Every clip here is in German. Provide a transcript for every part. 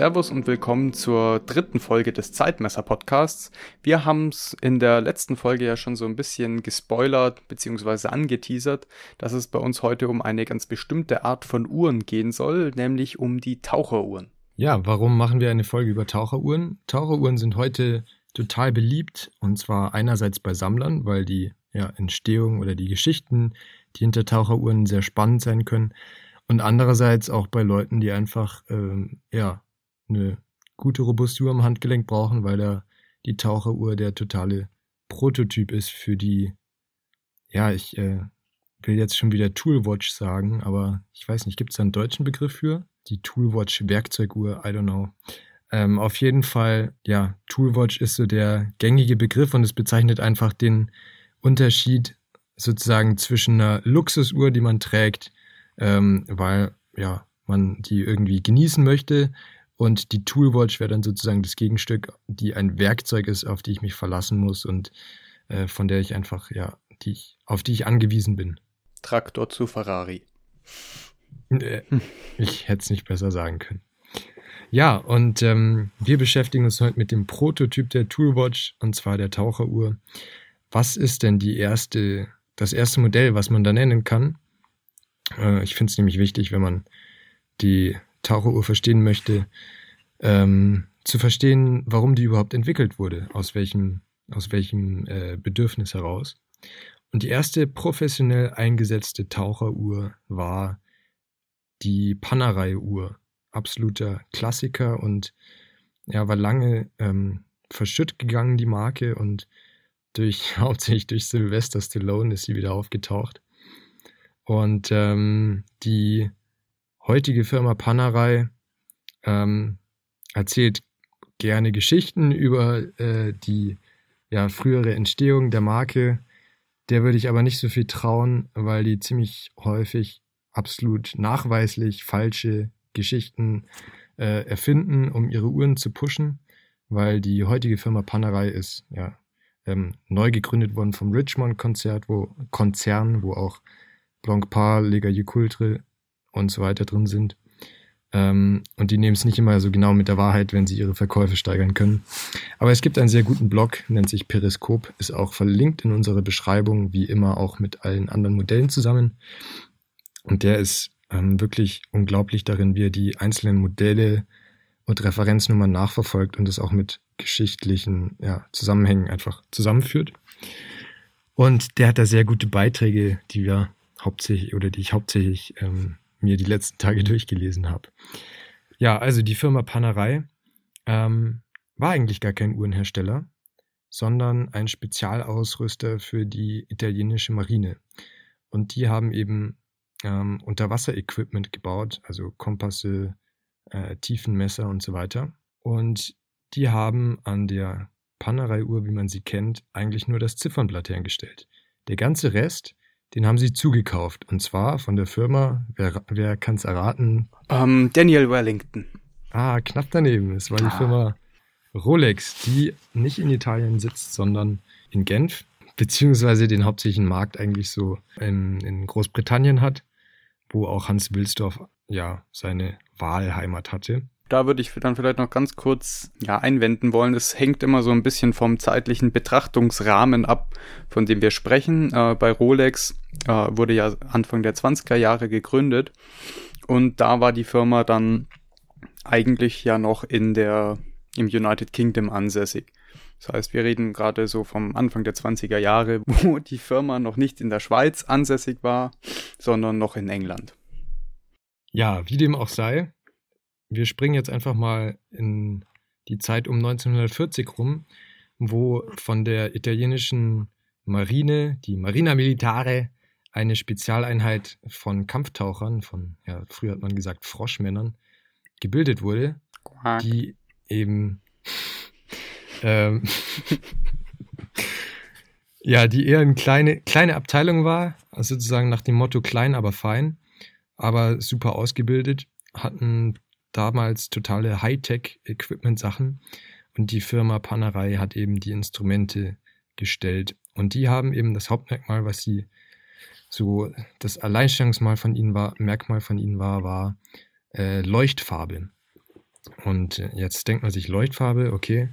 Servus und willkommen zur dritten Folge des Zeitmesser Podcasts. Wir haben es in der letzten Folge ja schon so ein bisschen gespoilert bzw. angeteasert, dass es bei uns heute um eine ganz bestimmte Art von Uhren gehen soll, nämlich um die Taucheruhren. Ja, warum machen wir eine Folge über Taucheruhren? Taucheruhren sind heute total beliebt und zwar einerseits bei Sammlern, weil die ja, Entstehung oder die Geschichten, die hinter Taucheruhren sehr spannend sein können. Und andererseits auch bei Leuten, die einfach ähm, ja, eine gute robuste Uhr am Handgelenk brauchen, weil da die Taucheruhr der totale Prototyp ist für die, ja, ich äh, will jetzt schon wieder Toolwatch sagen, aber ich weiß nicht, gibt es da einen deutschen Begriff für? Die Toolwatch Werkzeuguhr, I don't know. Ähm, auf jeden Fall, ja, Toolwatch ist so der gängige Begriff und es bezeichnet einfach den Unterschied sozusagen zwischen einer Luxusuhr, die man trägt, ähm, weil ja man die irgendwie genießen möchte, und die Toolwatch wäre dann sozusagen das Gegenstück, die ein Werkzeug ist, auf die ich mich verlassen muss und äh, von der ich einfach, ja, die ich, auf die ich angewiesen bin. Traktor zu Ferrari. Äh, ich hätte es nicht besser sagen können. Ja, und ähm, wir beschäftigen uns heute mit dem Prototyp der Toolwatch, und zwar der Taucheruhr. Was ist denn die erste, das erste Modell, was man da nennen kann? Äh, ich finde es nämlich wichtig, wenn man die Taucheruhr verstehen möchte, ähm, zu verstehen, warum die überhaupt entwickelt wurde, aus welchem, aus welchem äh, Bedürfnis heraus. Und die erste professionell eingesetzte Taucheruhr war die Panerai-Uhr. Absoluter Klassiker und ja, war lange ähm, verschütt gegangen, die Marke, und durch, hauptsächlich durch Sylvester Stallone ist sie wieder aufgetaucht. Und ähm, die heutige Firma Panerai ähm, erzählt gerne Geschichten über äh, die ja, frühere Entstehung der Marke. Der würde ich aber nicht so viel trauen, weil die ziemlich häufig absolut nachweislich falsche Geschichten äh, erfinden, um ihre Uhren zu pushen, weil die heutige Firma Panerai ist ja ähm, neu gegründet worden vom Richmond Konzert, wo Konzern, wo auch Blancpain, Lega Jucultre und so weiter drin sind. Ähm, und die nehmen es nicht immer so genau mit der Wahrheit, wenn sie ihre Verkäufe steigern können. Aber es gibt einen sehr guten Blog, nennt sich Periskop, ist auch verlinkt in unserer Beschreibung, wie immer auch mit allen anderen Modellen zusammen. Und der ist ähm, wirklich unglaublich darin, wie er die einzelnen Modelle und Referenznummern nachverfolgt und das auch mit geschichtlichen ja, Zusammenhängen einfach zusammenführt. Und der hat da sehr gute Beiträge, die wir hauptsächlich oder die ich hauptsächlich ähm, mir die letzten Tage durchgelesen habe. Ja, also die Firma Panerei ähm, war eigentlich gar kein Uhrenhersteller, sondern ein Spezialausrüster für die italienische Marine. Und die haben eben ähm, Unterwasser-Equipment gebaut, also Kompasse, äh, Tiefenmesser und so weiter. Und die haben an der Panerei-Uhr, wie man sie kennt, eigentlich nur das Ziffernblatt hergestellt. Der ganze Rest den haben sie zugekauft. Und zwar von der Firma, wer, wer kann es erraten? Um, ähm, Daniel Wellington. Ah, knapp daneben. Es war die ah. Firma Rolex, die nicht in Italien sitzt, sondern in Genf, beziehungsweise den hauptsächlichen Markt eigentlich so in, in Großbritannien hat, wo auch Hans Wilsdorf ja seine Wahlheimat hatte da würde ich dann vielleicht noch ganz kurz ja, einwenden wollen. Es hängt immer so ein bisschen vom zeitlichen Betrachtungsrahmen ab, von dem wir sprechen. Äh, bei Rolex äh, wurde ja Anfang der 20er Jahre gegründet und da war die Firma dann eigentlich ja noch in der, im United Kingdom ansässig. Das heißt, wir reden gerade so vom Anfang der 20er Jahre, wo die Firma noch nicht in der Schweiz ansässig war, sondern noch in England. Ja, wie dem auch sei, wir springen jetzt einfach mal in die Zeit um 1940 rum, wo von der italienischen Marine, die Marina Militare, eine Spezialeinheit von Kampftauchern, von, ja, früher hat man gesagt Froschmännern, gebildet wurde, Quack. die eben, ähm, ja, die eher eine kleine, kleine Abteilung war, also sozusagen nach dem Motto klein, aber fein, aber super ausgebildet, hatten damals totale Hightech-Equipment-Sachen und die Firma Panerei hat eben die Instrumente gestellt. Und die haben eben das Hauptmerkmal, was sie so das Alleinstellungsmal von ihnen war, Merkmal von ihnen war, war äh, Leuchtfarbe. Und jetzt denkt man sich Leuchtfarbe, okay,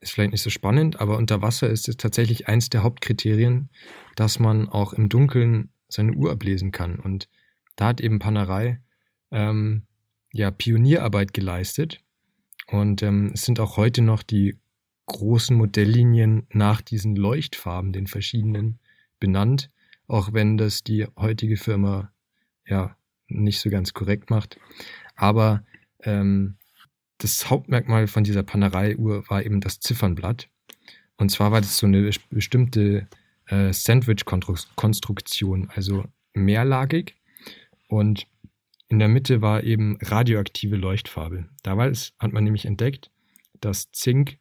ist vielleicht nicht so spannend, aber unter Wasser ist es tatsächlich eins der Hauptkriterien, dass man auch im Dunkeln seine Uhr ablesen kann. Und da hat eben Panerei ähm, ja Pionierarbeit geleistet. Und ähm, es sind auch heute noch die großen Modelllinien nach diesen Leuchtfarben, den verschiedenen, benannt, auch wenn das die heutige Firma ja nicht so ganz korrekt macht. Aber ähm, das Hauptmerkmal von dieser Panerei-Uhr war eben das Ziffernblatt. Und zwar war das so eine bestimmte äh, Sandwich-Konstruktion, also mehrlagig. Und in der Mitte war eben radioaktive Leuchtfarbe. Damals hat man nämlich entdeckt, dass Zink,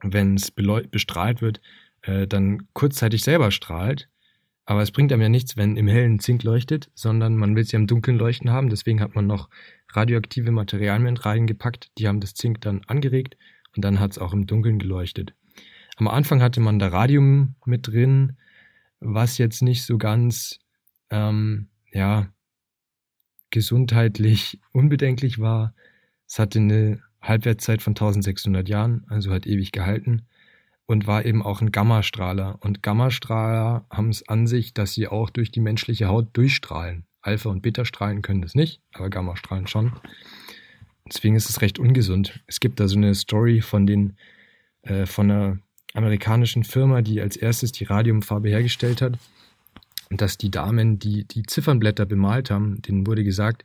wenn es bestrahlt wird, äh, dann kurzzeitig selber strahlt. Aber es bringt einem ja nichts, wenn im hellen Zink leuchtet, sondern man will es ja im Dunkeln leuchten haben. Deswegen hat man noch radioaktive Materialien reingepackt. Die haben das Zink dann angeregt und dann hat es auch im Dunkeln geleuchtet. Am Anfang hatte man da Radium mit drin, was jetzt nicht so ganz, ähm, ja, gesundheitlich unbedenklich war. Es hatte eine Halbwertszeit von 1600 Jahren, also hat ewig gehalten und war eben auch ein Gammastrahler. Und Gammastrahler haben es an sich, dass sie auch durch die menschliche Haut durchstrahlen. Alpha- und Beta-Strahlen können das nicht, aber Gammastrahlen schon. Deswegen ist es recht ungesund. Es gibt da so eine Story von den äh, von einer amerikanischen Firma, die als erstes die Radiumfarbe hergestellt hat. Und dass die Damen, die die Ziffernblätter bemalt haben, denen wurde gesagt,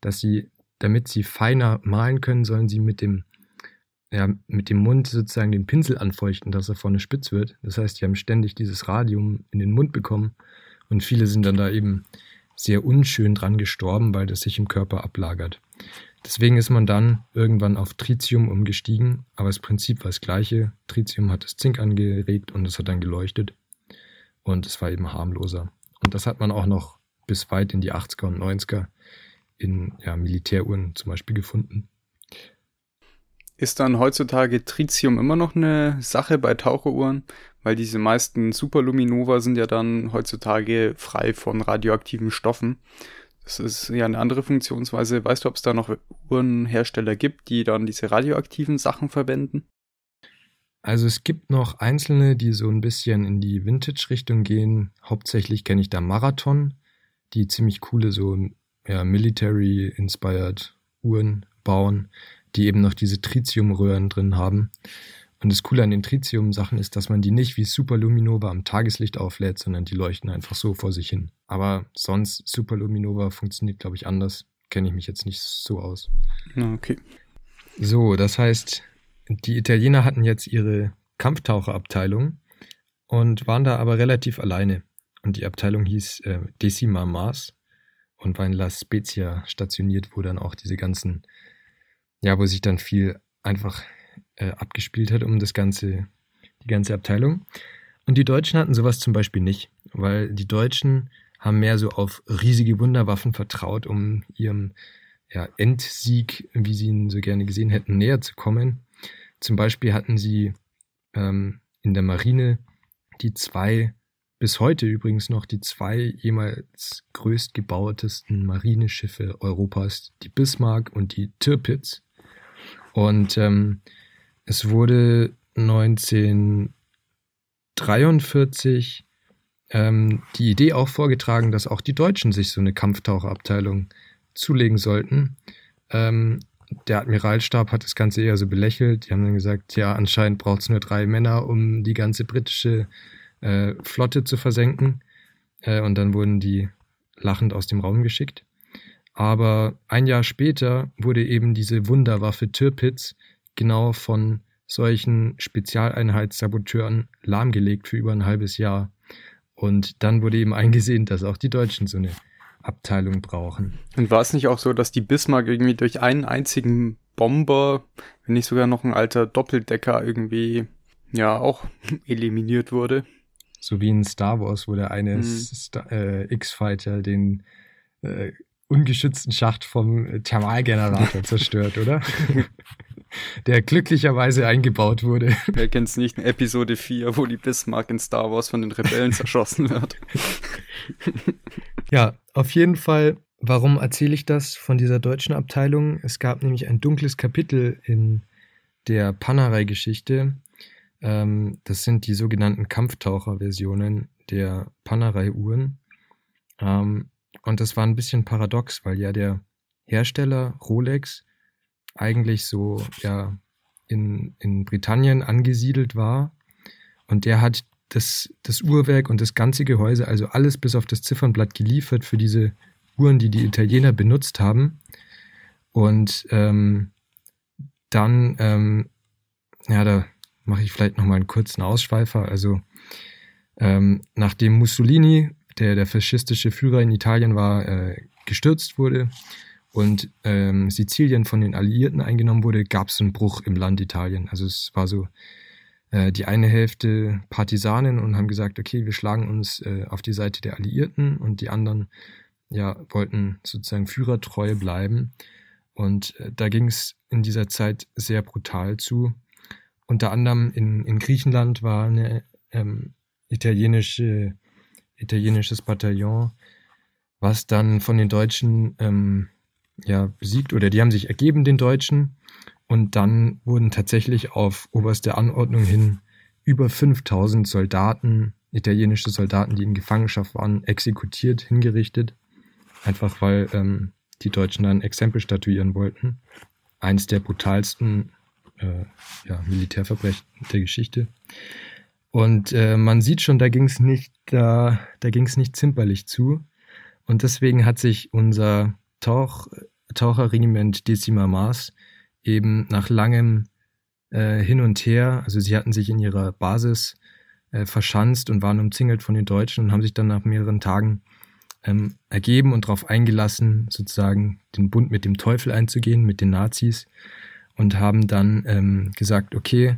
dass sie, damit sie feiner malen können, sollen sie mit dem, ja, mit dem Mund sozusagen den Pinsel anfeuchten, dass er vorne spitz wird. Das heißt, die haben ständig dieses Radium in den Mund bekommen. Und viele sind dann da eben sehr unschön dran gestorben, weil das sich im Körper ablagert. Deswegen ist man dann irgendwann auf Tritium umgestiegen, aber das Prinzip war das gleiche. Tritium hat das Zink angeregt und es hat dann geleuchtet und es war eben harmloser. Und das hat man auch noch bis weit in die 80er und 90er in ja, Militäruhren zum Beispiel gefunden. Ist dann heutzutage Tritium immer noch eine Sache bei Taucheruhren? Weil diese meisten Superluminova sind ja dann heutzutage frei von radioaktiven Stoffen. Das ist ja eine andere Funktionsweise. Weißt du, ob es da noch Uhrenhersteller gibt, die dann diese radioaktiven Sachen verwenden? Also es gibt noch einzelne, die so ein bisschen in die Vintage-Richtung gehen. Hauptsächlich kenne ich da Marathon, die ziemlich coole so ja, Military-inspired Uhren bauen, die eben noch diese Tritium-Röhren drin haben. Und das Coole an den Tritium-Sachen ist, dass man die nicht wie Superluminova am Tageslicht auflädt, sondern die leuchten einfach so vor sich hin. Aber sonst Superluminova funktioniert, glaube ich, anders. Kenne ich mich jetzt nicht so aus. Okay. So, das heißt, die Italiener hatten jetzt ihre Kampftaucherabteilung und waren da aber relativ alleine. Und die Abteilung hieß äh, Decima Mars und war in La Spezia stationiert, wo dann auch diese ganzen, ja, wo sich dann viel einfach äh, abgespielt hat um das ganze, die ganze Abteilung. Und die Deutschen hatten sowas zum Beispiel nicht, weil die Deutschen haben mehr so auf riesige Wunderwaffen vertraut, um ihrem ja, Endsieg, wie sie ihn so gerne gesehen hätten, näher zu kommen. Zum Beispiel hatten sie ähm, in der Marine die zwei, bis heute übrigens noch die zwei jemals größtgebautesten Marineschiffe Europas, die Bismarck und die Tirpitz. Und ähm, es wurde 1943 ähm, die Idee auch vorgetragen, dass auch die Deutschen sich so eine Kampftaucherabteilung zulegen sollten. Ähm, der Admiralstab hat das Ganze eher so belächelt. Die haben dann gesagt, ja, anscheinend braucht es nur drei Männer, um die ganze britische äh, Flotte zu versenken. Äh, und dann wurden die lachend aus dem Raum geschickt. Aber ein Jahr später wurde eben diese Wunderwaffe Tirpitz genau von solchen Spezialeinheitssaboteuren lahmgelegt für über ein halbes Jahr. Und dann wurde eben eingesehen, dass auch die Deutschen so eine Abteilung brauchen. Und war es nicht auch so, dass die Bismarck irgendwie durch einen einzigen Bomber, wenn nicht sogar noch ein alter Doppeldecker irgendwie, ja, auch eliminiert wurde? So wie in Star Wars, wo der eine mhm. äh, X-Fighter den äh, ungeschützten Schacht vom Thermalgenerator zerstört, oder? der glücklicherweise eingebaut wurde. Wer kennt es nicht in Episode 4, wo die Bismarck in Star Wars von den Rebellen zerschossen wird? ja, auf jeden Fall Warum erzähle ich das von dieser deutschen Abteilung? Es gab nämlich ein dunkles Kapitel in der Panerei-Geschichte. Ähm, das sind die sogenannten Kampftaucher-Versionen der Panerei-Uhren. Ähm, und das war ein bisschen paradox, weil ja der Hersteller Rolex eigentlich so ja in, in Britannien angesiedelt war. Und der hat das, das Uhrwerk und das ganze Gehäuse, also alles bis auf das Ziffernblatt geliefert für diese Uhren, die die Italiener benutzt haben. Und ähm, dann, ähm, ja, da mache ich vielleicht nochmal einen kurzen Ausschweifer. Also ähm, nachdem Mussolini, der der faschistische Führer in Italien war, äh, gestürzt wurde und ähm, Sizilien von den Alliierten eingenommen wurde, gab es einen Bruch im Land Italien. Also es war so äh, die eine Hälfte Partisanen und haben gesagt, okay, wir schlagen uns äh, auf die Seite der Alliierten und die anderen ja, wollten sozusagen führertreu bleiben. Und äh, da ging es in dieser Zeit sehr brutal zu. Unter anderem in, in Griechenland war eine ähm, italienische, italienisches Bataillon, was dann von den Deutschen ähm, ja, besiegt oder die haben sich ergeben, den Deutschen. Und dann wurden tatsächlich auf oberste Anordnung hin über 5000 Soldaten, italienische Soldaten, die in Gefangenschaft waren, exekutiert, hingerichtet. Einfach weil ähm, die Deutschen dann Exempel statuieren wollten. Eins der brutalsten äh, ja, Militärverbrechen der Geschichte. Und äh, man sieht schon, da ging es nicht, da, da ging es nicht zimperlich zu. Und deswegen hat sich unser Tauch, Taucherregiment Decima Mars eben nach langem äh, Hin und Her, also sie hatten sich in ihrer Basis äh, verschanzt und waren umzingelt von den Deutschen und haben sich dann nach mehreren Tagen ähm, ergeben und darauf eingelassen, sozusagen den Bund mit dem Teufel einzugehen, mit den Nazis und haben dann ähm, gesagt, okay,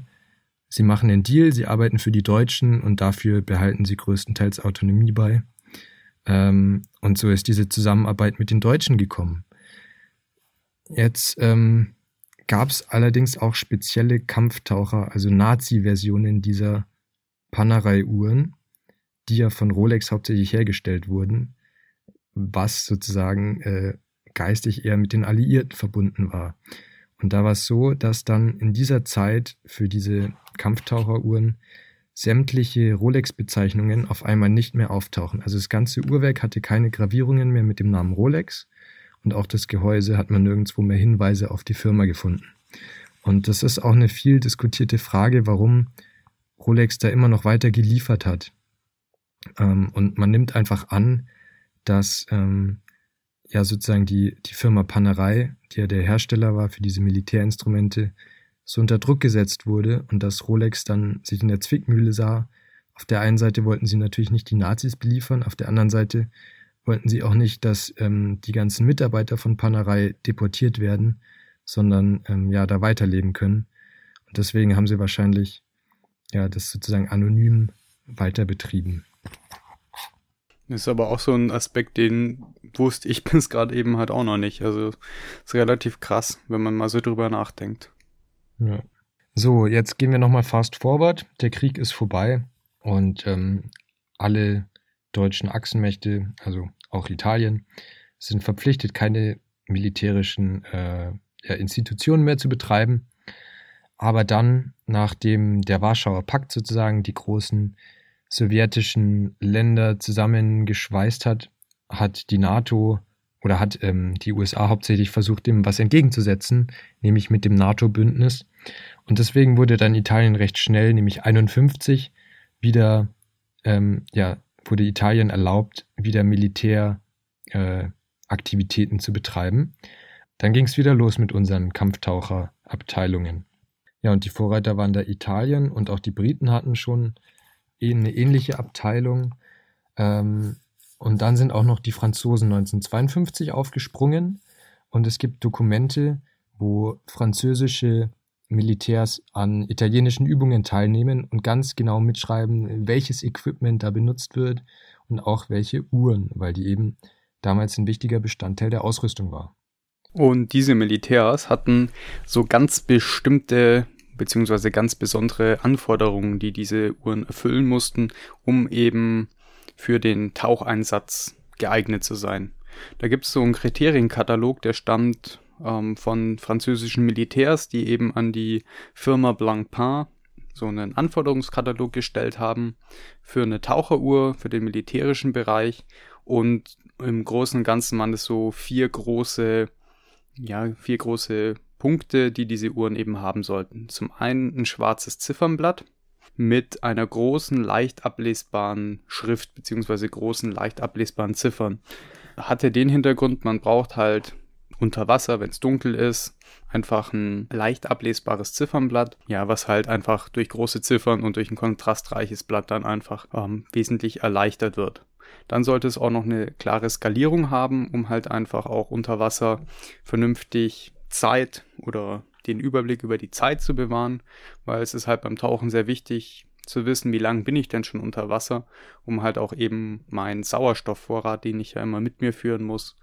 sie machen den Deal, sie arbeiten für die Deutschen und dafür behalten sie größtenteils Autonomie bei. Ähm, und so ist diese Zusammenarbeit mit den Deutschen gekommen. Jetzt ähm, gab es allerdings auch spezielle Kampftaucher, also Nazi-Versionen dieser Panerei-Uhren, die ja von Rolex hauptsächlich hergestellt wurden was sozusagen äh, geistig eher mit den Alliierten verbunden war. Und da war es so, dass dann in dieser Zeit für diese Kampftaucheruhren sämtliche Rolex-Bezeichnungen auf einmal nicht mehr auftauchen. Also das ganze Uhrwerk hatte keine Gravierungen mehr mit dem Namen Rolex und auch das Gehäuse hat man nirgendwo mehr Hinweise auf die Firma gefunden. Und das ist auch eine viel diskutierte Frage, warum Rolex da immer noch weiter geliefert hat. Ähm, und man nimmt einfach an, dass ähm, ja sozusagen die, die Firma Panerei, die ja der Hersteller war für diese Militärinstrumente, so unter Druck gesetzt wurde und dass Rolex dann sich in der Zwickmühle sah. Auf der einen Seite wollten sie natürlich nicht die Nazis beliefern, auf der anderen Seite wollten sie auch nicht, dass ähm, die ganzen Mitarbeiter von Panerei deportiert werden, sondern ähm, ja da weiterleben können. Und deswegen haben sie wahrscheinlich ja das sozusagen anonym weiter betrieben. Ist aber auch so ein Aspekt, den wusste ich bis gerade eben halt auch noch nicht. Also ist relativ krass, wenn man mal so drüber nachdenkt. Ja. So, jetzt gehen wir nochmal fast forward. Der Krieg ist vorbei und ähm, alle deutschen Achsenmächte, also auch Italien, sind verpflichtet, keine militärischen äh, ja, Institutionen mehr zu betreiben. Aber dann, nachdem der Warschauer Pakt sozusagen die großen sowjetischen Länder zusammengeschweißt hat, hat die NATO oder hat ähm, die USA hauptsächlich versucht, dem was entgegenzusetzen, nämlich mit dem NATO-Bündnis. Und deswegen wurde dann Italien recht schnell, nämlich 51, wieder, ähm, ja, wurde Italien erlaubt, wieder Militäraktivitäten äh, zu betreiben. Dann ging es wieder los mit unseren Kampftaucherabteilungen. Ja, und die Vorreiter waren da Italien und auch die Briten hatten schon eine ähnliche Abteilung. Ähm, und dann sind auch noch die Franzosen 1952 aufgesprungen. Und es gibt Dokumente, wo französische Militärs an italienischen Übungen teilnehmen und ganz genau mitschreiben, welches Equipment da benutzt wird und auch welche Uhren, weil die eben damals ein wichtiger Bestandteil der Ausrüstung war. Und diese Militärs hatten so ganz bestimmte beziehungsweise ganz besondere Anforderungen, die diese Uhren erfüllen mussten, um eben für den Taucheinsatz geeignet zu sein. Da gibt es so einen Kriterienkatalog, der stammt ähm, von französischen Militärs, die eben an die Firma Blancpain so einen Anforderungskatalog gestellt haben für eine Taucheruhr, für den militärischen Bereich und im Großen und Ganzen waren es so vier große, ja, vier große Punkte, die diese Uhren eben haben sollten. Zum einen ein schwarzes Ziffernblatt mit einer großen, leicht ablesbaren Schrift beziehungsweise großen, leicht ablesbaren Ziffern. Hatte den Hintergrund, man braucht halt unter Wasser, wenn es dunkel ist, einfach ein leicht ablesbares Ziffernblatt, ja, was halt einfach durch große Ziffern und durch ein kontrastreiches Blatt dann einfach ähm, wesentlich erleichtert wird. Dann sollte es auch noch eine klare Skalierung haben, um halt einfach auch unter Wasser vernünftig Zeit oder den Überblick über die Zeit zu bewahren, weil es ist halt beim Tauchen sehr wichtig zu wissen, wie lange bin ich denn schon unter Wasser, um halt auch eben meinen Sauerstoffvorrat, den ich ja immer mit mir führen muss,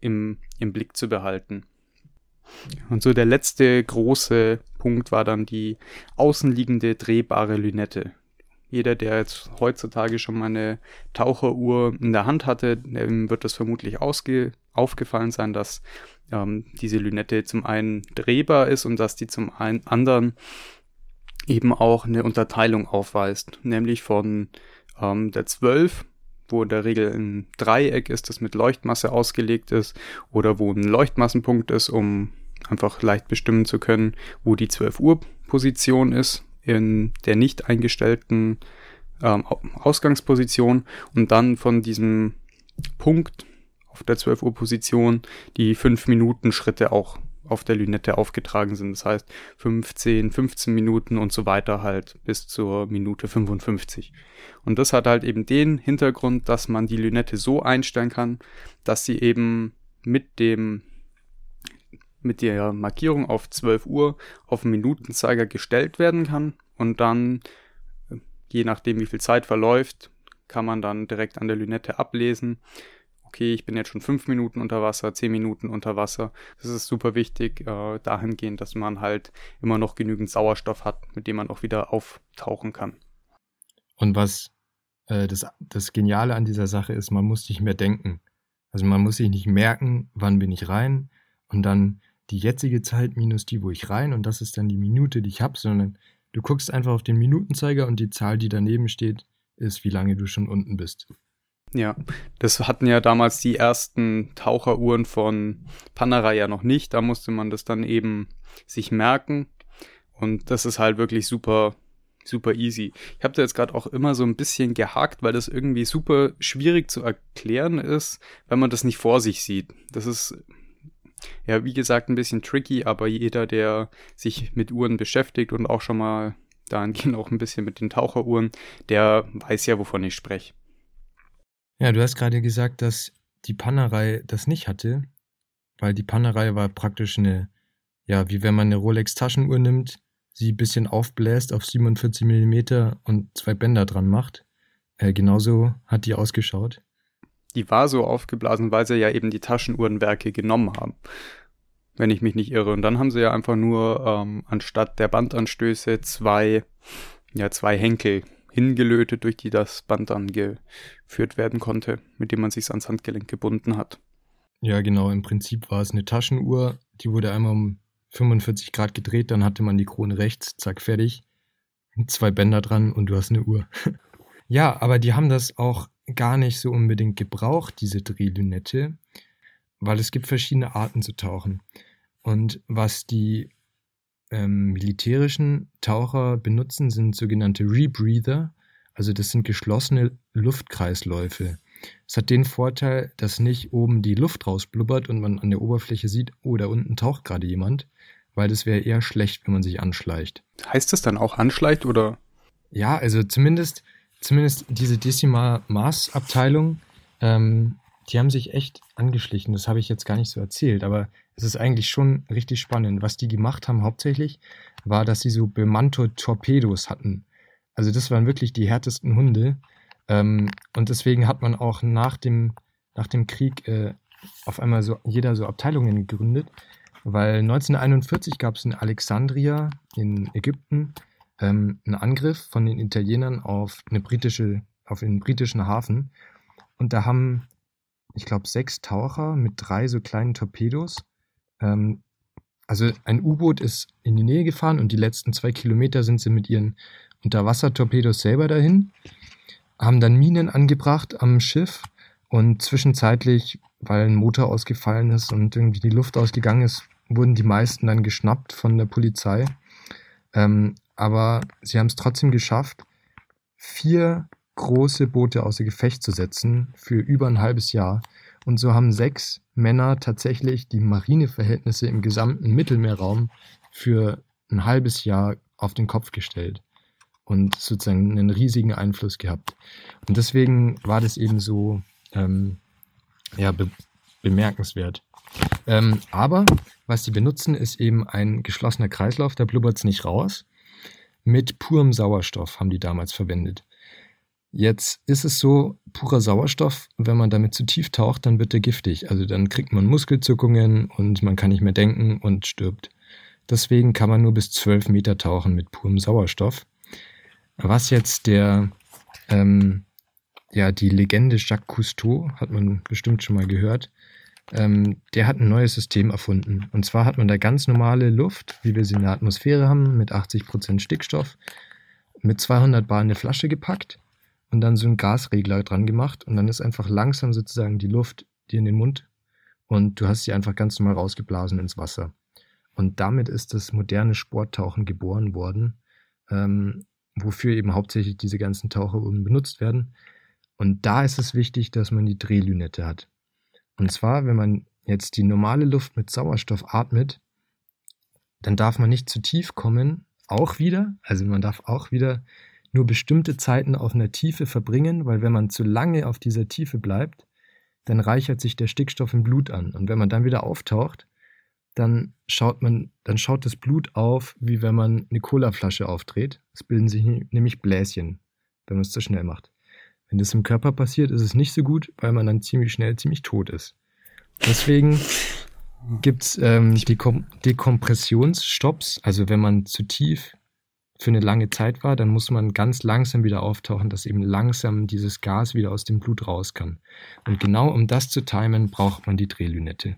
im, im Blick zu behalten. Und so der letzte große Punkt war dann die außenliegende drehbare Lünette. Jeder, der jetzt heutzutage schon mal eine Taucheruhr in der Hand hatte, dem wird das vermutlich ausge aufgefallen sein, dass ähm, diese Lünette zum einen drehbar ist und dass die zum einen anderen eben auch eine Unterteilung aufweist, nämlich von ähm, der 12 wo in der Regel ein Dreieck ist, das mit Leuchtmasse ausgelegt ist, oder wo ein Leuchtmassenpunkt ist, um einfach leicht bestimmen zu können, wo die 12 Uhr Position ist in der nicht eingestellten ähm, Ausgangsposition. Und dann von diesem Punkt auf der 12 Uhr Position die 5 Minuten Schritte auch auf der Lünette aufgetragen sind. Das heißt 15, 15 Minuten und so weiter halt bis zur Minute 55. Und das hat halt eben den Hintergrund, dass man die Lünette so einstellen kann, dass sie eben mit dem mit der Markierung auf 12 Uhr auf den Minutenzeiger gestellt werden kann und dann, je nachdem wie viel Zeit verläuft, kann man dann direkt an der Lünette ablesen, okay, ich bin jetzt schon fünf Minuten unter Wasser, zehn Minuten unter Wasser. Das ist super wichtig, äh, dahingehend, dass man halt immer noch genügend Sauerstoff hat, mit dem man auch wieder auftauchen kann. Und was äh, das, das Geniale an dieser Sache ist, man muss nicht mehr denken. Also man muss sich nicht merken, wann bin ich rein und dann die jetzige Zeit minus die, wo ich rein und das ist dann die Minute, die ich habe, sondern du guckst einfach auf den Minutenzeiger und die Zahl, die daneben steht, ist, wie lange du schon unten bist. Ja, das hatten ja damals die ersten Taucheruhren von Panerai ja noch nicht. Da musste man das dann eben sich merken. Und das ist halt wirklich super, super easy. Ich habe da jetzt gerade auch immer so ein bisschen gehakt, weil das irgendwie super schwierig zu erklären ist, wenn man das nicht vor sich sieht. Das ist ja, wie gesagt, ein bisschen tricky, aber jeder, der sich mit Uhren beschäftigt und auch schon mal dahingehend auch ein bisschen mit den Taucheruhren, der weiß ja, wovon ich spreche. Ja, du hast gerade gesagt, dass die Pannerei das nicht hatte, weil die Pannerei war praktisch eine, ja, wie wenn man eine Rolex-Taschenuhr nimmt, sie ein bisschen aufbläst auf 47 mm und zwei Bänder dran macht. Äh, genauso hat die ausgeschaut. Die war so aufgeblasen, weil sie ja eben die Taschenuhrenwerke genommen haben. Wenn ich mich nicht irre. Und dann haben sie ja einfach nur ähm, anstatt der Bandanstöße zwei, ja, zwei Henkel hingelötet, durch die das Band dann geführt werden konnte, mit dem man sich ans Handgelenk gebunden hat. Ja, genau. Im Prinzip war es eine Taschenuhr, die wurde einmal um 45 Grad gedreht, dann hatte man die Krone rechts, zack, fertig. Zwei Bänder dran und du hast eine Uhr. ja, aber die haben das auch gar nicht so unbedingt gebraucht, diese Drehlünette, weil es gibt verschiedene Arten zu tauchen. Und was die ähm, militärischen Taucher benutzen, sind sogenannte Rebreather. Also das sind geschlossene Luftkreisläufe. Es hat den Vorteil, dass nicht oben die Luft rausblubbert und man an der Oberfläche sieht, oh, da unten taucht gerade jemand, weil das wäre eher schlecht, wenn man sich anschleicht. Heißt das dann auch anschleicht oder? Ja, also zumindest, zumindest diese Decimal-Maß-Abteilung, ähm, die haben sich echt angeschlichen. Das habe ich jetzt gar nicht so erzählt, aber es ist eigentlich schon richtig spannend. Was die gemacht haben hauptsächlich, war, dass sie so bemannte Torpedos hatten. Also das waren wirklich die härtesten Hunde. Ähm, und deswegen hat man auch nach dem, nach dem Krieg äh, auf einmal so jeder so Abteilungen gegründet, weil 1941 gab es in Alexandria in Ägypten ähm, einen Angriff von den Italienern auf eine britische, auf den britischen Hafen. Und da haben ich glaube, sechs Taucher mit drei so kleinen Torpedos. Ähm, also ein U-Boot ist in die Nähe gefahren und die letzten zwei Kilometer sind sie mit ihren Unterwassertorpedos selber dahin, haben dann Minen angebracht am Schiff und zwischenzeitlich, weil ein Motor ausgefallen ist und irgendwie die Luft ausgegangen ist, wurden die meisten dann geschnappt von der Polizei. Ähm, aber sie haben es trotzdem geschafft, vier große Boote außer Gefecht zu setzen für über ein halbes Jahr. Und so haben sechs Männer tatsächlich die Marineverhältnisse im gesamten Mittelmeerraum für ein halbes Jahr auf den Kopf gestellt und sozusagen einen riesigen Einfluss gehabt. Und deswegen war das eben so ähm, ja, be bemerkenswert. Ähm, aber was sie benutzen, ist eben ein geschlossener Kreislauf, da blubbert es nicht raus. Mit purem Sauerstoff haben die damals verwendet. Jetzt ist es so, purer Sauerstoff, wenn man damit zu tief taucht, dann wird er giftig. Also dann kriegt man Muskelzuckungen und man kann nicht mehr denken und stirbt. Deswegen kann man nur bis 12 Meter tauchen mit purem Sauerstoff. Was jetzt der, ähm, ja, die Legende Jacques Cousteau, hat man bestimmt schon mal gehört, ähm, der hat ein neues System erfunden. Und zwar hat man da ganz normale Luft, wie wir sie in der Atmosphäre haben, mit 80% Stickstoff, mit 200 Bar in eine Flasche gepackt und dann so einen Gasregler dran gemacht und dann ist einfach langsam sozusagen die Luft dir in den Mund und du hast sie einfach ganz normal rausgeblasen ins Wasser. Und damit ist das moderne Sporttauchen geboren worden, ähm, wofür eben hauptsächlich diese ganzen Taucherübungen benutzt werden. Und da ist es wichtig, dass man die Drehlünette hat. Und zwar, wenn man jetzt die normale Luft mit Sauerstoff atmet, dann darf man nicht zu tief kommen, auch wieder. Also man darf auch wieder nur bestimmte Zeiten auf einer Tiefe verbringen, weil wenn man zu lange auf dieser Tiefe bleibt, dann reichert sich der Stickstoff im Blut an. Und wenn man dann wieder auftaucht, dann schaut man, dann schaut das Blut auf, wie wenn man eine Colaflasche aufdreht. Es bilden sich nämlich Bläschen, wenn man es zu schnell macht. Wenn das im Körper passiert, ist es nicht so gut, weil man dann ziemlich schnell ziemlich tot ist. Deswegen gibt es ähm, Dekom Dekompressionsstopps, also wenn man zu tief für eine lange Zeit war, dann muss man ganz langsam wieder auftauchen, dass eben langsam dieses Gas wieder aus dem Blut raus kann. Und genau um das zu timen, braucht man die Drehlünette.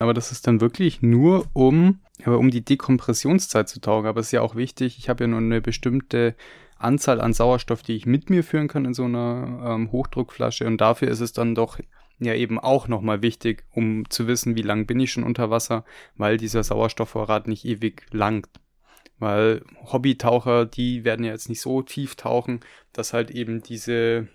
Aber das ist dann wirklich nur um, aber um die Dekompressionszeit zu taugen. Aber es ist ja auch wichtig, ich habe ja nur eine bestimmte Anzahl an Sauerstoff, die ich mit mir führen kann in so einer ähm, Hochdruckflasche. Und dafür ist es dann doch ja eben auch nochmal wichtig, um zu wissen, wie lang bin ich schon unter Wasser, weil dieser Sauerstoffvorrat nicht ewig langt. Weil Hobbytaucher, die werden ja jetzt nicht so tief tauchen, dass halt eben diese,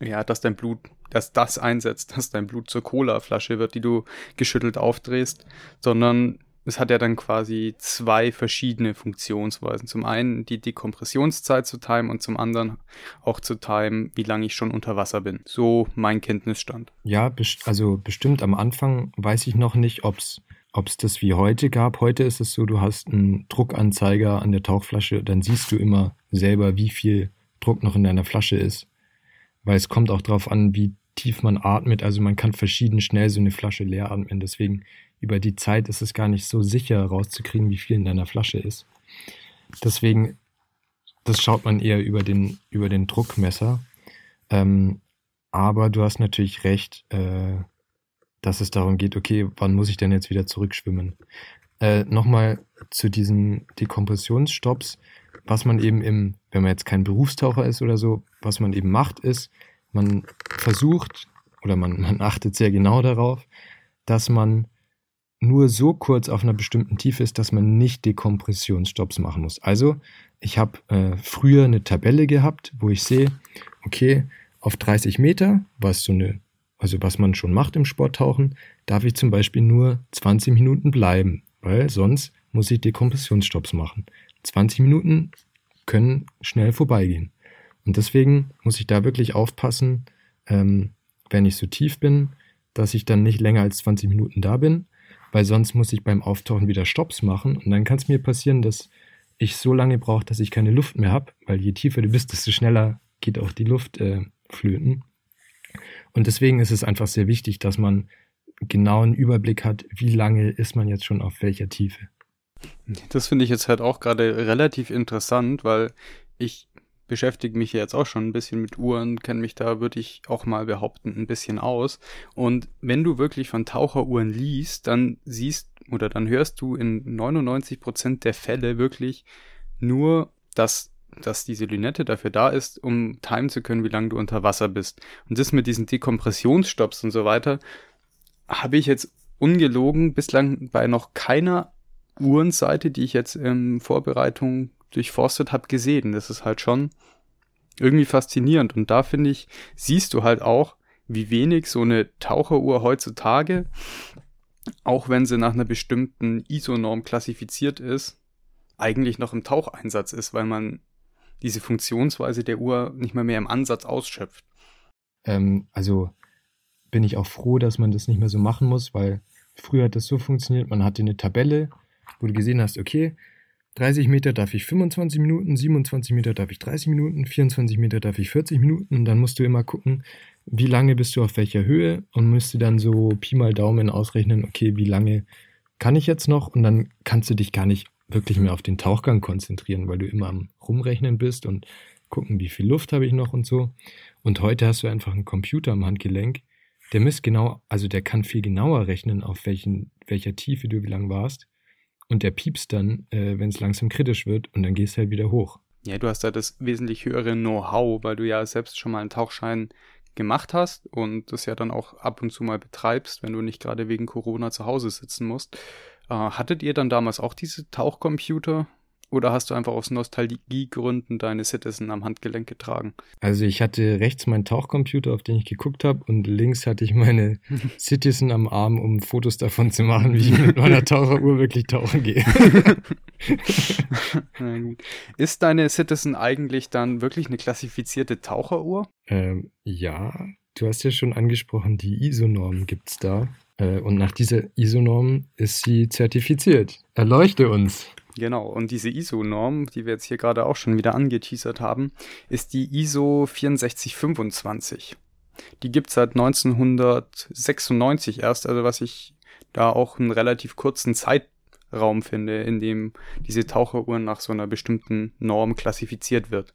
ja, dass dein Blut, dass das einsetzt, dass dein Blut zur Cola-Flasche wird, die du geschüttelt aufdrehst, sondern es hat ja dann quasi zwei verschiedene Funktionsweisen. Zum einen die Dekompressionszeit zu timen und zum anderen auch zu timen, wie lange ich schon unter Wasser bin. So mein Kenntnisstand. Ja, also bestimmt am Anfang weiß ich noch nicht, ob es ob es das wie heute gab. Heute ist es so, du hast einen Druckanzeiger an der Tauchflasche, dann siehst du immer selber, wie viel Druck noch in deiner Flasche ist. Weil es kommt auch darauf an, wie tief man atmet. Also man kann verschieden schnell so eine Flasche leer atmen. Deswegen über die Zeit ist es gar nicht so sicher rauszukriegen, wie viel in deiner Flasche ist. Deswegen, das schaut man eher über den, über den Druckmesser. Ähm, aber du hast natürlich recht, äh, dass es darum geht, okay, wann muss ich denn jetzt wieder zurückschwimmen? Äh, Nochmal zu diesen Dekompressionsstopps, was man eben im, wenn man jetzt kein Berufstaucher ist oder so, was man eben macht, ist, man versucht oder man, man achtet sehr genau darauf, dass man nur so kurz auf einer bestimmten Tiefe ist, dass man nicht Dekompressionsstopps machen muss. Also ich habe äh, früher eine Tabelle gehabt, wo ich sehe, okay, auf 30 Meter, was so eine also was man schon macht im Sporttauchen, darf ich zum Beispiel nur 20 Minuten bleiben, weil sonst muss ich Dekompressionsstopps machen. 20 Minuten können schnell vorbeigehen. Und deswegen muss ich da wirklich aufpassen, ähm, wenn ich so tief bin, dass ich dann nicht länger als 20 Minuten da bin, weil sonst muss ich beim Auftauchen wieder Stopps machen und dann kann es mir passieren, dass ich so lange brauche, dass ich keine Luft mehr habe, weil je tiefer du bist, desto schneller geht auch die Luft äh, flöten. Und deswegen ist es einfach sehr wichtig, dass man genau einen Überblick hat, wie lange ist man jetzt schon auf welcher Tiefe. Das finde ich jetzt halt auch gerade relativ interessant, weil ich beschäftige mich jetzt auch schon ein bisschen mit Uhren, kenne mich da, würde ich auch mal behaupten, ein bisschen aus. Und wenn du wirklich von Taucheruhren liest, dann siehst oder dann hörst du in 99 Prozent der Fälle wirklich nur, dass dass diese Lünette dafür da ist, um timen zu können, wie lange du unter Wasser bist. Und das mit diesen Dekompressionsstopps und so weiter, habe ich jetzt ungelogen bislang bei noch keiner Uhrenseite, die ich jetzt in Vorbereitung durchforstet habe, gesehen. Das ist halt schon irgendwie faszinierend. Und da finde ich, siehst du halt auch, wie wenig so eine Taucheruhr heutzutage, auch wenn sie nach einer bestimmten ISO-Norm klassifiziert ist, eigentlich noch im Taucheinsatz ist, weil man diese Funktionsweise der Uhr nicht mal mehr im Ansatz ausschöpft. Ähm, also bin ich auch froh, dass man das nicht mehr so machen muss, weil früher hat das so funktioniert, man hatte eine Tabelle, wo du gesehen hast, okay, 30 Meter darf ich 25 Minuten, 27 Meter darf ich 30 Minuten, 24 Meter darf ich 40 Minuten und dann musst du immer gucken, wie lange bist du auf welcher Höhe und müsste dann so Pi mal Daumen ausrechnen, okay, wie lange kann ich jetzt noch und dann kannst du dich gar nicht wirklich mehr auf den Tauchgang konzentrieren, weil du immer am Rumrechnen bist und gucken, wie viel Luft habe ich noch und so. Und heute hast du einfach einen Computer am Handgelenk, der misst genau, also der kann viel genauer rechnen, auf welchen, welcher Tiefe du wie lang warst. Und der piepst dann, äh, wenn es langsam kritisch wird und dann gehst du halt wieder hoch. Ja, du hast da das wesentlich höhere Know-how, weil du ja selbst schon mal einen Tauchschein gemacht hast und das ja dann auch ab und zu mal betreibst, wenn du nicht gerade wegen Corona zu Hause sitzen musst. Äh, hattet ihr dann damals auch diese Tauchcomputer? Oder hast du einfach aus Nostalgiegründen deine Citizen am Handgelenk getragen? Also ich hatte rechts meinen Tauchcomputer, auf den ich geguckt habe, und links hatte ich meine Citizen am Arm, um Fotos davon zu machen, wie ich mit meiner Taucheruhr wirklich tauchen gehe. Ist deine Citizen eigentlich dann wirklich eine klassifizierte Taucheruhr? Ähm, ja, du hast ja schon angesprochen, die ISO-Norm gibt es da. Äh, und nach dieser ISO-Norm ist sie zertifiziert. Erleuchte uns. Genau, und diese ISO-Norm, die wir jetzt hier gerade auch schon wieder angeteasert haben, ist die ISO 6425. Die gibt es seit 1996 erst, also was ich da auch einen relativ kurzen Zeitraum finde, in dem diese Taucheruhr nach so einer bestimmten Norm klassifiziert wird.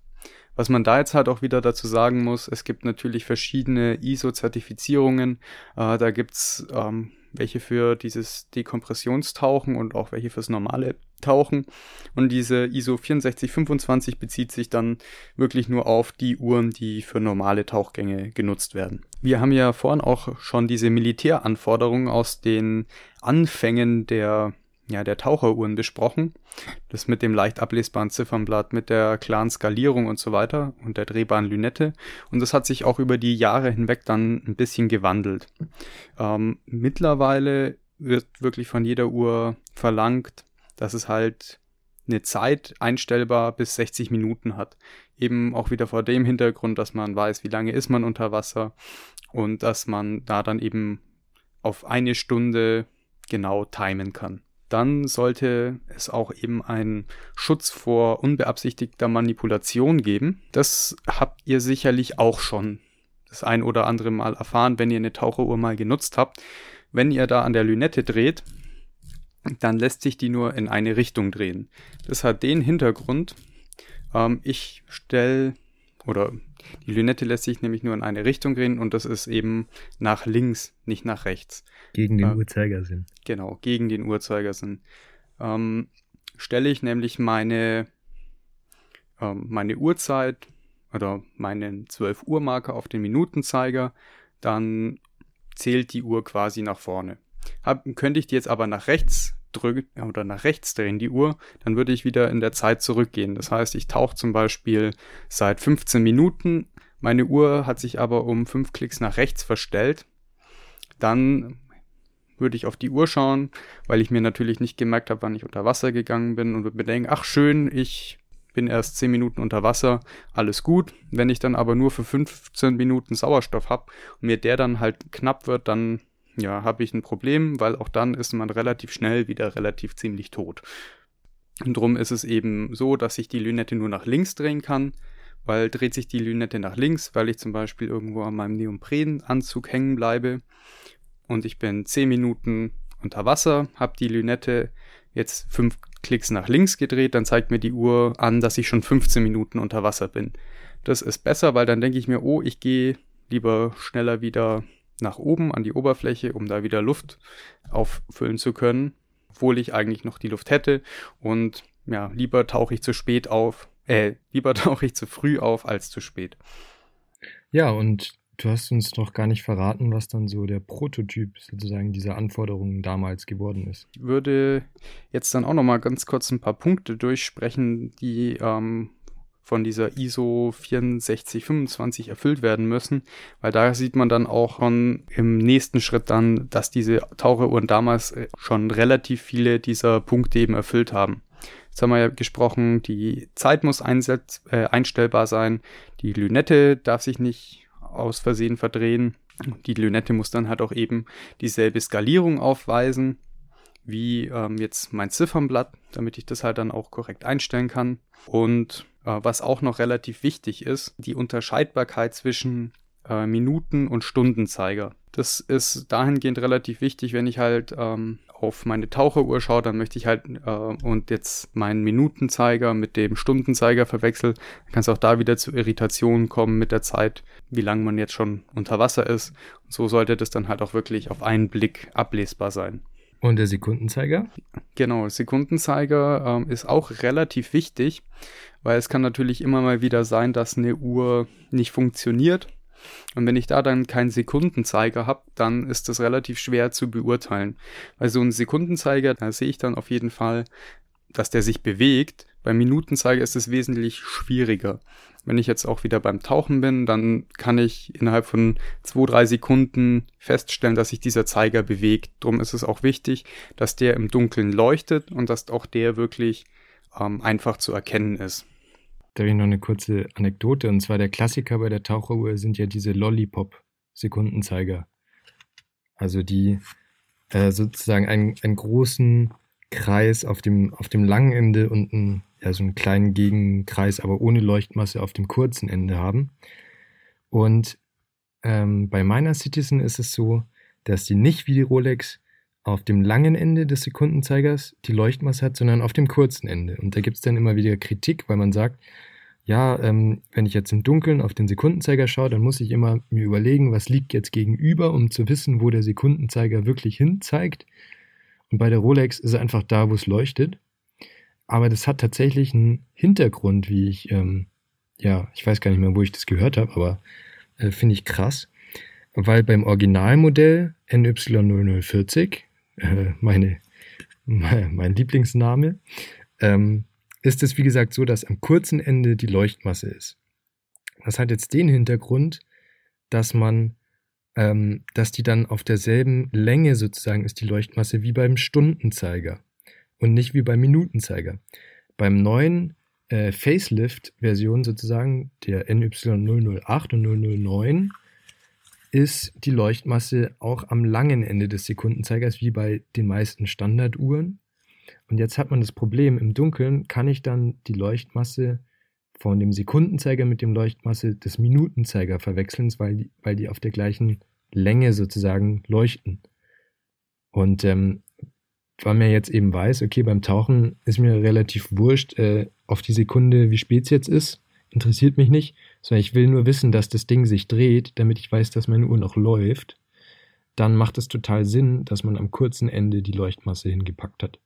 Was man da jetzt halt auch wieder dazu sagen muss, es gibt natürlich verschiedene ISO-Zertifizierungen. Äh, da gibt's ähm, welche für dieses Dekompressionstauchen und auch welche fürs normale Tauchen. Und diese ISO 6425 bezieht sich dann wirklich nur auf die Uhren, die für normale Tauchgänge genutzt werden. Wir haben ja vorhin auch schon diese Militäranforderungen aus den Anfängen der ja, der Taucheruhren besprochen. Das mit dem leicht ablesbaren Ziffernblatt, mit der klaren Skalierung und so weiter und der drehbaren Lünette. Und das hat sich auch über die Jahre hinweg dann ein bisschen gewandelt. Ähm, mittlerweile wird wirklich von jeder Uhr verlangt, dass es halt eine Zeit einstellbar bis 60 Minuten hat. Eben auch wieder vor dem Hintergrund, dass man weiß, wie lange ist man unter Wasser und dass man da dann eben auf eine Stunde genau timen kann dann sollte es auch eben einen Schutz vor unbeabsichtigter Manipulation geben. Das habt ihr sicherlich auch schon das ein oder andere Mal erfahren, wenn ihr eine Taucheruhr mal genutzt habt. Wenn ihr da an der Lünette dreht, dann lässt sich die nur in eine Richtung drehen. Das hat den Hintergrund, ähm, ich stelle oder die Lünette lässt sich nämlich nur in eine Richtung drehen und das ist eben nach links, nicht nach rechts. Gegen den äh, Uhrzeigersinn. Genau, gegen den Uhrzeigersinn. Ähm, stelle ich nämlich meine, ähm, meine Uhrzeit oder meinen 12 Uhr Marker auf den Minutenzeiger, dann zählt die Uhr quasi nach vorne. Hab, könnte ich die jetzt aber nach rechts drücke oder nach rechts drehen die Uhr, dann würde ich wieder in der Zeit zurückgehen. Das heißt, ich tauche zum Beispiel seit 15 Minuten, meine Uhr hat sich aber um fünf Klicks nach rechts verstellt. Dann würde ich auf die Uhr schauen, weil ich mir natürlich nicht gemerkt habe, wann ich unter Wasser gegangen bin und würde mir denken, ach schön, ich bin erst 10 Minuten unter Wasser, alles gut. Wenn ich dann aber nur für 15 Minuten Sauerstoff habe und mir der dann halt knapp wird, dann ja, habe ich ein Problem, weil auch dann ist man relativ schnell wieder relativ ziemlich tot. Und drum ist es eben so, dass ich die Lünette nur nach links drehen kann, weil dreht sich die Lünette nach links, weil ich zum Beispiel irgendwo an meinem Neoprenanzug hängen bleibe und ich bin 10 Minuten unter Wasser, habe die Lünette jetzt 5 Klicks nach links gedreht, dann zeigt mir die Uhr an, dass ich schon 15 Minuten unter Wasser bin. Das ist besser, weil dann denke ich mir, oh, ich gehe lieber schneller wieder nach oben an die Oberfläche, um da wieder Luft auffüllen zu können, obwohl ich eigentlich noch die Luft hätte. Und ja, lieber tauche ich zu spät auf, äh, lieber tauche ich zu früh auf als zu spät. Ja, und du hast uns noch gar nicht verraten, was dann so der Prototyp sozusagen dieser Anforderungen damals geworden ist. Ich würde jetzt dann auch noch mal ganz kurz ein paar Punkte durchsprechen, die ähm, von dieser ISO 6425 erfüllt werden müssen, weil da sieht man dann auch schon im nächsten Schritt dann, dass diese Taucheruhren damals äh, schon relativ viele dieser Punkte eben erfüllt haben. Jetzt haben wir ja gesprochen, die Zeit muss einsetz, äh, einstellbar sein, die Lünette darf sich nicht aus Versehen verdrehen. Die Lünette muss dann halt auch eben dieselbe Skalierung aufweisen wie ähm, jetzt mein Ziffernblatt, damit ich das halt dann auch korrekt einstellen kann. Und was auch noch relativ wichtig ist, die Unterscheidbarkeit zwischen äh, Minuten- und Stundenzeiger. Das ist dahingehend relativ wichtig, wenn ich halt ähm, auf meine Taucheruhr schaue, dann möchte ich halt äh, und jetzt meinen Minutenzeiger mit dem Stundenzeiger verwechsel, dann kann es auch da wieder zu Irritationen kommen mit der Zeit, wie lange man jetzt schon unter Wasser ist. Und so sollte das dann halt auch wirklich auf einen Blick ablesbar sein. Und der Sekundenzeiger? Genau, Sekundenzeiger ähm, ist auch relativ wichtig, weil es kann natürlich immer mal wieder sein, dass eine Uhr nicht funktioniert. Und wenn ich da dann keinen Sekundenzeiger habe, dann ist das relativ schwer zu beurteilen. Weil so ein Sekundenzeiger, da sehe ich dann auf jeden Fall, dass der sich bewegt. Beim Minutenzeiger ist es wesentlich schwieriger. Wenn ich jetzt auch wieder beim Tauchen bin, dann kann ich innerhalb von zwei, drei Sekunden feststellen, dass sich dieser Zeiger bewegt. Drum ist es auch wichtig, dass der im Dunkeln leuchtet und dass auch der wirklich ähm, einfach zu erkennen ist. Da habe ich noch eine kurze Anekdote. Und zwar der Klassiker bei der Taucheruhr sind ja diese Lollipop-Sekundenzeiger. Also die äh, sozusagen einen, einen großen Kreis auf dem, auf dem langen Ende und einen ja, so einen kleinen Gegenkreis, aber ohne Leuchtmasse auf dem kurzen Ende haben. Und ähm, bei meiner Citizen ist es so, dass die nicht wie die Rolex auf dem langen Ende des Sekundenzeigers die Leuchtmasse hat, sondern auf dem kurzen Ende. Und da gibt es dann immer wieder Kritik, weil man sagt, ja, ähm, wenn ich jetzt im Dunkeln auf den Sekundenzeiger schaue, dann muss ich immer mir überlegen, was liegt jetzt gegenüber, um zu wissen, wo der Sekundenzeiger wirklich hin zeigt. Und bei der Rolex ist er einfach da, wo es leuchtet. Aber das hat tatsächlich einen Hintergrund, wie ich, ähm, ja, ich weiß gar nicht mehr, wo ich das gehört habe, aber äh, finde ich krass. Weil beim Originalmodell NY0040, äh, meine, mein Lieblingsname, ähm, ist es wie gesagt so, dass am kurzen Ende die Leuchtmasse ist. Das hat jetzt den Hintergrund, dass man, ähm, dass die dann auf derselben Länge sozusagen ist, die Leuchtmasse, wie beim Stundenzeiger und nicht wie beim Minutenzeiger. Beim neuen äh, Facelift-Version sozusagen, der NY008 und 009, ist die Leuchtmasse auch am langen Ende des Sekundenzeigers, wie bei den meisten Standarduhren. Und jetzt hat man das Problem, im Dunkeln kann ich dann die Leuchtmasse von dem Sekundenzeiger mit dem Leuchtmasse des Minutenzeiger verwechseln, weil die, weil die auf der gleichen Länge sozusagen leuchten. Und ähm, weil man jetzt eben weiß, okay, beim Tauchen ist mir relativ wurscht äh, auf die Sekunde, wie spät es jetzt ist, interessiert mich nicht, sondern ich will nur wissen, dass das Ding sich dreht, damit ich weiß, dass meine Uhr noch läuft, dann macht es total Sinn, dass man am kurzen Ende die Leuchtmasse hingepackt hat.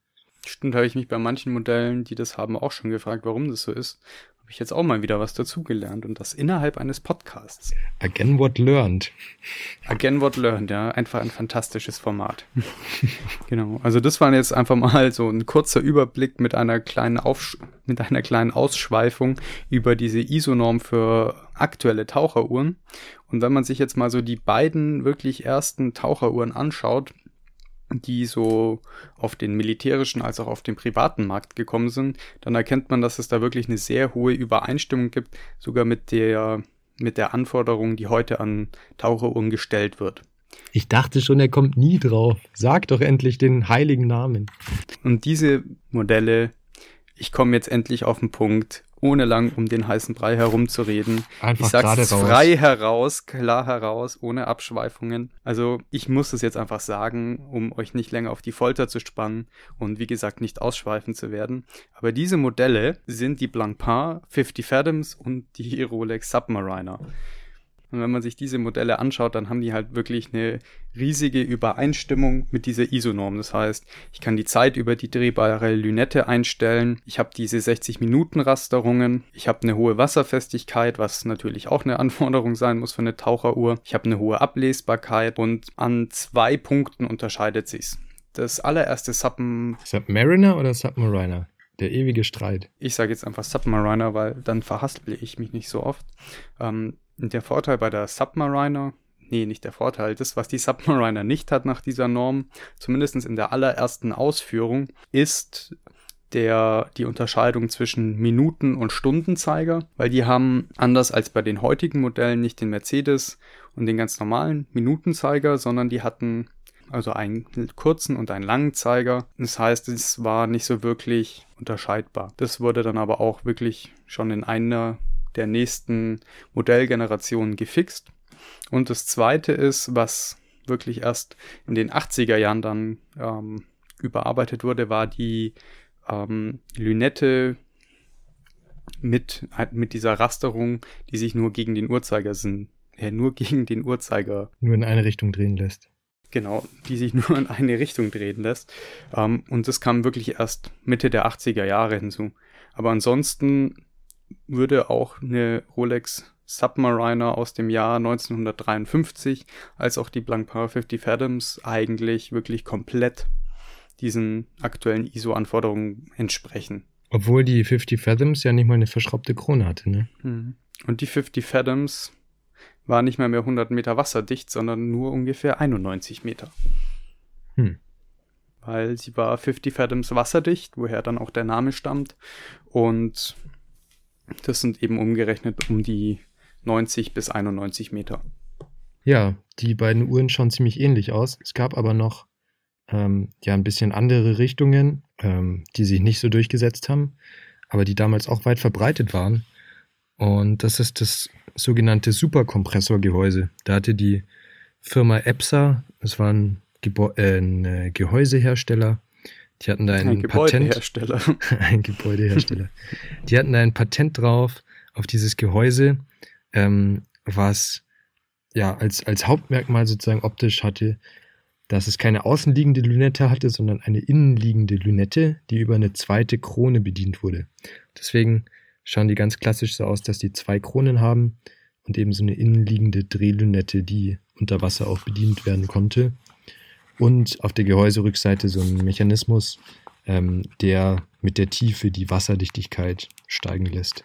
Stimmt, habe ich mich bei manchen Modellen, die das haben, auch schon gefragt, warum das so ist ich jetzt auch mal wieder was dazugelernt und das innerhalb eines Podcasts. Again what learned. Again what learned, ja. Einfach ein fantastisches Format. genau. Also das war jetzt einfach mal so ein kurzer Überblick mit einer kleinen Aufsch mit einer kleinen Ausschweifung über diese ISO-Norm für aktuelle Taucheruhren. Und wenn man sich jetzt mal so die beiden wirklich ersten Taucheruhren anschaut, die so auf den militärischen als auch auf den privaten Markt gekommen sind, dann erkennt man, dass es da wirklich eine sehr hohe Übereinstimmung gibt, sogar mit der, mit der Anforderung, die heute an Taucheruhren gestellt wird. Ich dachte schon, er kommt nie drauf. Sag doch endlich den heiligen Namen. Und diese Modelle ich komme jetzt endlich auf den Punkt, ohne lang um den heißen Brei herumzureden. Einfach ich sag's gerade raus. frei heraus, klar heraus, ohne Abschweifungen. Also ich muss es jetzt einfach sagen, um euch nicht länger auf die Folter zu spannen und wie gesagt nicht ausschweifen zu werden. Aber diese Modelle sind die Blancpain 50 Fathoms und die Rolex Submariner. Und wenn man sich diese Modelle anschaut, dann haben die halt wirklich eine riesige Übereinstimmung mit dieser ISO-Norm. Das heißt, ich kann die Zeit über die drehbare Lünette einstellen. Ich habe diese 60-Minuten-Rasterungen. Ich habe eine hohe Wasserfestigkeit, was natürlich auch eine Anforderung sein muss für eine Taucheruhr. Ich habe eine hohe Ablesbarkeit und an zwei Punkten unterscheidet sich's. Das allererste Sub Submariner oder Submariner? Der ewige Streit. Ich sage jetzt einfach Submariner, weil dann verhaspel ich mich nicht so oft. Ähm, der Vorteil bei der Submariner, nee, nicht der Vorteil, das, was die Submariner nicht hat nach dieser Norm, zumindest in der allerersten Ausführung, ist der, die Unterscheidung zwischen Minuten- und Stundenzeiger, weil die haben anders als bei den heutigen Modellen nicht den Mercedes und den ganz normalen Minutenzeiger, sondern die hatten also einen kurzen und einen langen Zeiger. Das heißt, es war nicht so wirklich unterscheidbar. Das wurde dann aber auch wirklich schon in einer der nächsten Modellgenerationen gefixt. Und das zweite ist, was wirklich erst in den 80er Jahren dann ähm, überarbeitet wurde, war die ähm, Lünette mit, mit dieser Rasterung, die sich nur gegen den Uhrzeiger sind, äh, nur gegen den Uhrzeiger. Nur in eine Richtung drehen lässt. Genau, die sich nur in eine Richtung drehen lässt. Ähm, und das kam wirklich erst Mitte der 80er Jahre hinzu. Aber ansonsten würde auch eine Rolex Submariner aus dem Jahr 1953 als auch die Blancpain 50 Fathoms eigentlich wirklich komplett diesen aktuellen ISO-Anforderungen entsprechen. Obwohl die 50 Fathoms ja nicht mal eine verschraubte Krone hatte, ne? Mhm. Und die 50 Fathoms war nicht mehr mehr 100 Meter wasserdicht, sondern nur ungefähr 91 Meter. Hm. Weil sie war 50 Fathoms wasserdicht, woher dann auch der Name stammt. Und das sind eben umgerechnet um die 90 bis 91 Meter. Ja, die beiden Uhren schauen ziemlich ähnlich aus. Es gab aber noch ähm, ja ein bisschen andere Richtungen, ähm, die sich nicht so durchgesetzt haben, aber die damals auch weit verbreitet waren. Und das ist das sogenannte Superkompressorgehäuse. Da hatte die Firma EPSA, das war ein, Gebo äh, ein äh, Gehäusehersteller, die hatten da ein, ein Gebäudehersteller. Patent. ein Gebäudehersteller. Die hatten da ein Patent drauf auf dieses Gehäuse, ähm, was ja als, als Hauptmerkmal sozusagen optisch hatte, dass es keine außenliegende Lünette hatte, sondern eine innenliegende Lünette, die über eine zweite Krone bedient wurde. Deswegen schauen die ganz klassisch so aus, dass die zwei Kronen haben und eben so eine innenliegende Drehlünette, die unter Wasser auch bedient werden konnte und auf der Gehäuserückseite so ein Mechanismus, ähm, der mit der Tiefe die Wasserdichtigkeit steigen lässt.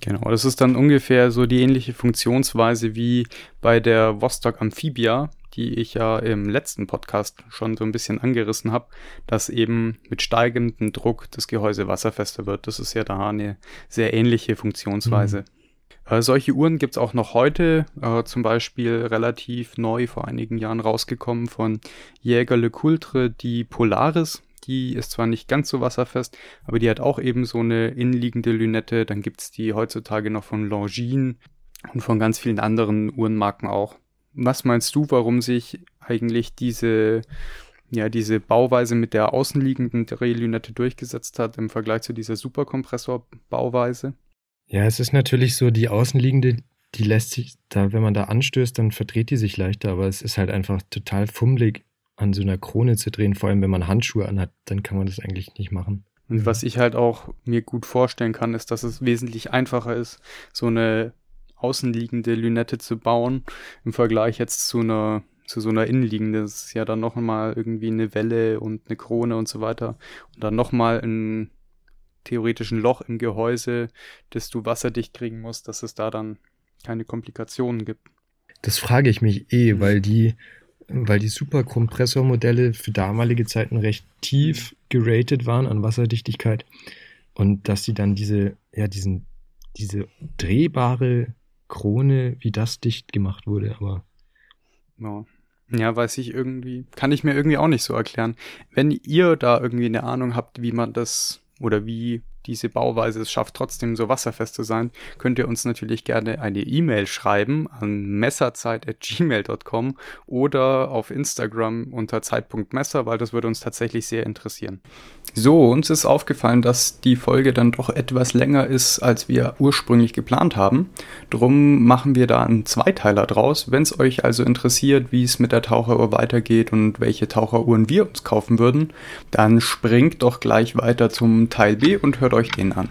Genau, das ist dann ungefähr so die ähnliche Funktionsweise wie bei der Vostok Amphibia, die ich ja im letzten Podcast schon so ein bisschen angerissen habe, dass eben mit steigendem Druck das Gehäuse wasserfester wird. Das ist ja da eine sehr ähnliche Funktionsweise. Mhm. Äh, solche Uhren gibt es auch noch heute, äh, zum Beispiel relativ neu vor einigen Jahren rausgekommen von Jäger Le Coultre, die Polaris. Die ist zwar nicht ganz so wasserfest, aber die hat auch eben so eine innenliegende Lünette. Dann gibt es die heutzutage noch von Longines und von ganz vielen anderen Uhrenmarken auch. Was meinst du, warum sich eigentlich diese ja, diese Bauweise mit der außenliegenden Drehlünette durchgesetzt hat im Vergleich zu dieser Superkompressor-Bauweise? Ja, es ist natürlich so, die außenliegende, die lässt sich, da, wenn man da anstößt, dann verdreht die sich leichter, aber es ist halt einfach total fummelig, an so einer Krone zu drehen, vor allem wenn man Handschuhe anhat, dann kann man das eigentlich nicht machen. Und was ich halt auch mir gut vorstellen kann, ist, dass es wesentlich einfacher ist, so eine außenliegende Lünette zu bauen, im Vergleich jetzt zu einer zu so einer innenliegenden. Das ist ja dann nochmal irgendwie eine Welle und eine Krone und so weiter. Und dann nochmal ein theoretischen Loch im Gehäuse, das du wasserdicht kriegen musst, dass es da dann keine Komplikationen gibt. Das frage ich mich eh, mhm. weil die, weil die Superkompressormodelle für damalige Zeiten recht tief geratet waren an Wasserdichtigkeit und dass sie dann diese, ja, diesen, diese drehbare Krone, wie das dicht gemacht wurde, aber. Ja. Ja, weiß ich irgendwie, kann ich mir irgendwie auch nicht so erklären. Wenn ihr da irgendwie eine Ahnung habt, wie man das oder wie diese Bauweise es schafft, trotzdem so wasserfest zu sein, könnt ihr uns natürlich gerne eine E-Mail schreiben an messerzeit.gmail.com oder auf Instagram unter Zeit.messer, weil das würde uns tatsächlich sehr interessieren. So, uns ist aufgefallen, dass die Folge dann doch etwas länger ist, als wir ursprünglich geplant haben. Drum machen wir da einen Zweiteiler draus. Wenn es euch also interessiert, wie es mit der Taucheruhr weitergeht und welche Taucheruhren wir uns kaufen würden, dann springt doch gleich weiter zum Teil B und hört euch den an.